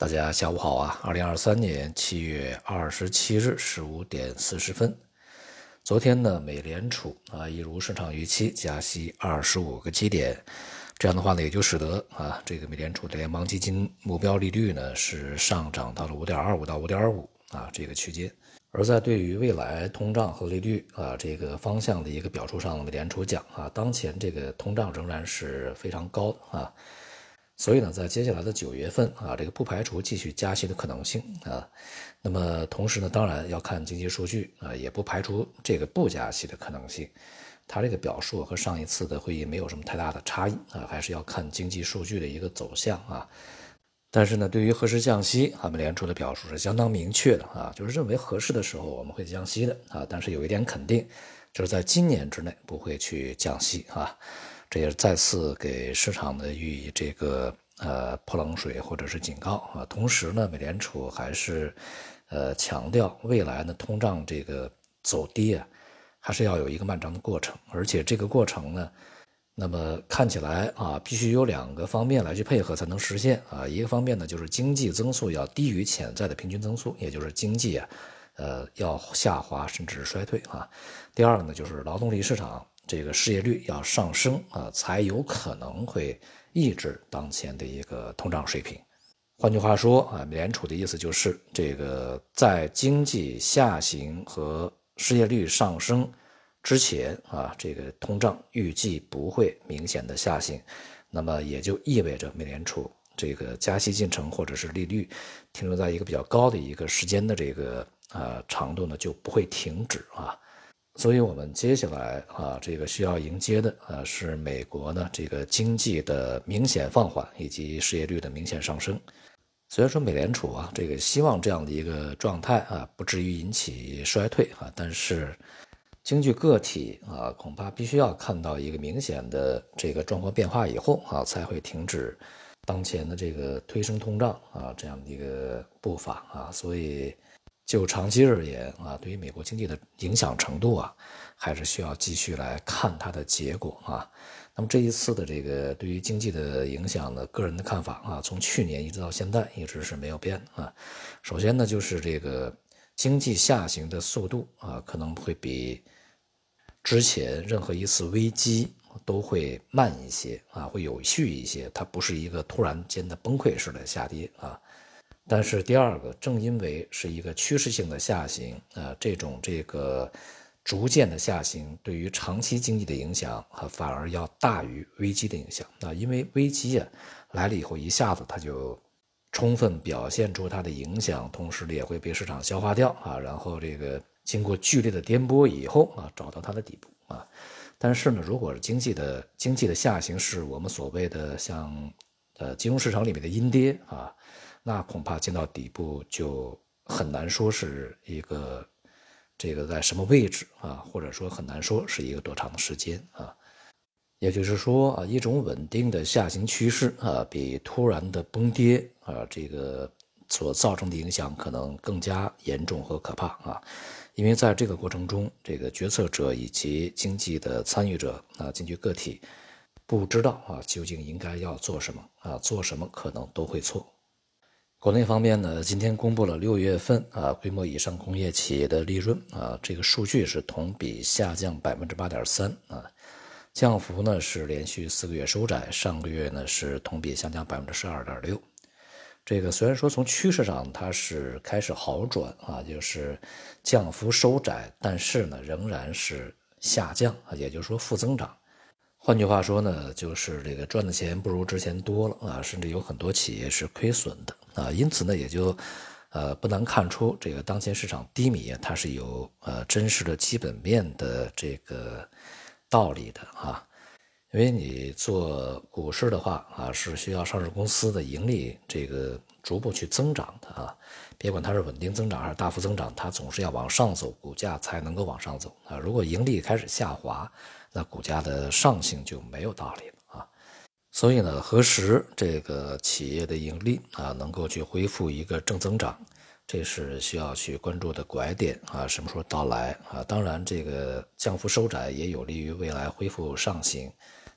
大家下午好啊！二零二三年七月二十七日十五点四十分，昨天呢，美联储啊一如市场预期加息二十五个基点，这样的话呢，也就使得啊这个美联储的联邦基金目标利率呢是上涨到了五点二五到五点二五啊这个区间。而在对于未来通胀和利率啊这个方向的一个表述上，美联储讲啊，当前这个通胀仍然是非常高啊。所以呢，在接下来的九月份啊，这个不排除继续加息的可能性啊。那么同时呢，当然要看经济数据啊，也不排除这个不加息的可能性。它这个表述和上一次的会议没有什么太大的差异啊，还是要看经济数据的一个走向啊。但是呢，对于何时降息，美联储的表述是相当明确的啊，就是认为合适的时候我们会降息的啊。但是有一点肯定，就是在今年之内不会去降息啊。这也是再次给市场的予以这个呃泼冷水或者是警告啊。同时呢，美联储还是呃强调未来呢通胀这个走低啊，还是要有一个漫长的过程。而且这个过程呢，那么看起来啊，必须有两个方面来去配合才能实现啊。一个方面呢，就是经济增速要低于潜在的平均增速，也就是经济啊，呃要下滑甚至衰退啊。第二个呢，就是劳动力市场。这个失业率要上升啊，才有可能会抑制当前的一个通胀水平。换句话说啊，美联储的意思就是，这个在经济下行和失业率上升之前啊，这个通胀预计不会明显的下行。那么也就意味着美联储这个加息进程或者是利率停留在一个比较高的一个时间的这个呃长度呢，就不会停止啊。所以，我们接下来啊，这个需要迎接的啊，是美国呢这个经济的明显放缓以及失业率的明显上升。虽然说美联储啊，这个希望这样的一个状态啊，不至于引起衰退啊，但是，经济个体啊，恐怕必须要看到一个明显的这个状况变化以后啊，才会停止当前的这个推升通胀啊这样的一个步伐啊，所以。就长期而言啊，对于美国经济的影响程度啊，还是需要继续来看它的结果啊。那么这一次的这个对于经济的影响呢，个人的看法啊，从去年一直到现在一直是没有变啊。首先呢，就是这个经济下行的速度啊，可能会比之前任何一次危机都会慢一些啊，会有序一些，它不是一个突然间的崩溃式的下跌啊。但是第二个，正因为是一个趋势性的下行，啊，这种这个逐渐的下行，对于长期经济的影响，啊，反而要大于危机的影响。啊，因为危机啊来了以后，一下子它就充分表现出它的影响，同时也会被市场消化掉，啊，然后这个经过剧烈的颠簸以后，啊，找到它的底部，啊。但是呢，如果是经济的经济的下行是我们所谓的像，呃，金融市场里面的阴跌，啊。那恐怕见到底部就很难说是一个这个在什么位置啊，或者说很难说是一个多长的时间啊。也就是说啊，一种稳定的下行趋势啊，比突然的崩跌啊，这个所造成的影响可能更加严重和可怕啊。因为在这个过程中，这个决策者以及经济的参与者啊，经济个体不知道啊，究竟应该要做什么啊，做什么可能都会错。国内方面呢，今天公布了六月份啊规模以上工业企业的利润啊，这个数据是同比下降百分之八点三啊，降幅呢是连续四个月收窄，上个月呢是同比下降百分之十二点六。这个虽然说从趋势上它是开始好转啊，就是降幅收窄，但是呢仍然是下降啊，也就是说负增长。换句话说呢，就是这个赚的钱不如之前多了啊，甚至有很多企业是亏损的啊，因此呢，也就，呃，不难看出这个当前市场低迷啊，它是有呃真实的基本面的这个道理的啊，因为你做股市的话啊，是需要上市公司的盈利这个逐步去增长的啊，别管它是稳定增长还是大幅增长，它总是要往上走，股价才能够往上走啊，如果盈利开始下滑。那股价的上行就没有道理了啊，所以呢，何时这个企业的盈利啊能够去恢复一个正增长，这是需要去关注的拐点啊，什么时候到来啊？当然，这个降幅收窄也有利于未来恢复上行，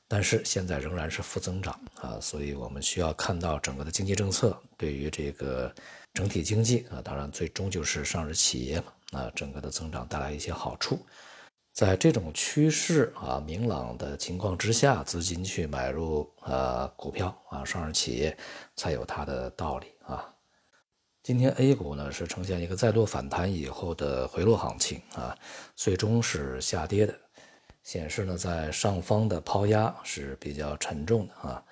但是现在仍然是负增长啊，所以我们需要看到整个的经济政策对于这个整体经济啊，当然最终就是上市企业嘛，啊，整个的增长带来一些好处。在这种趋势啊明朗的情况之下，资金去买入呃股票啊上市企业才有它的道理啊。今天 A 股呢是呈现一个再度反弹以后的回落行情啊，最终是下跌的，显示呢在上方的抛压是比较沉重的啊。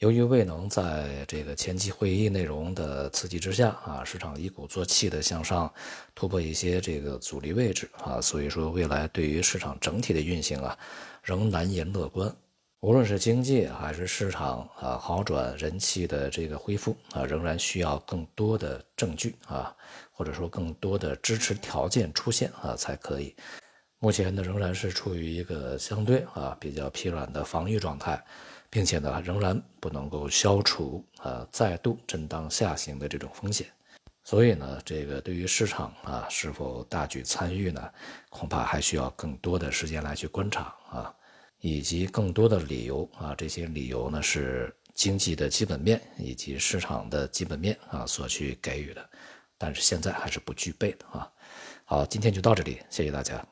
由于未能在这个前期会议内容的刺激之下啊，市场一鼓作气的向上突破一些这个阻力位置啊，所以说未来对于市场整体的运行啊，仍难言乐观。无论是经济还是市场啊好转，人气的这个恢复啊，仍然需要更多的证据啊，或者说更多的支持条件出现啊才可以。目前呢，仍然是处于一个相对啊比较疲软的防御状态。并且呢，仍然不能够消除啊再度震荡下行的这种风险，所以呢，这个对于市场啊是否大举参与呢，恐怕还需要更多的时间来去观察啊，以及更多的理由啊，这些理由呢是经济的基本面以及市场的基本面啊所去给予的，但是现在还是不具备的啊。好，今天就到这里，谢谢大家。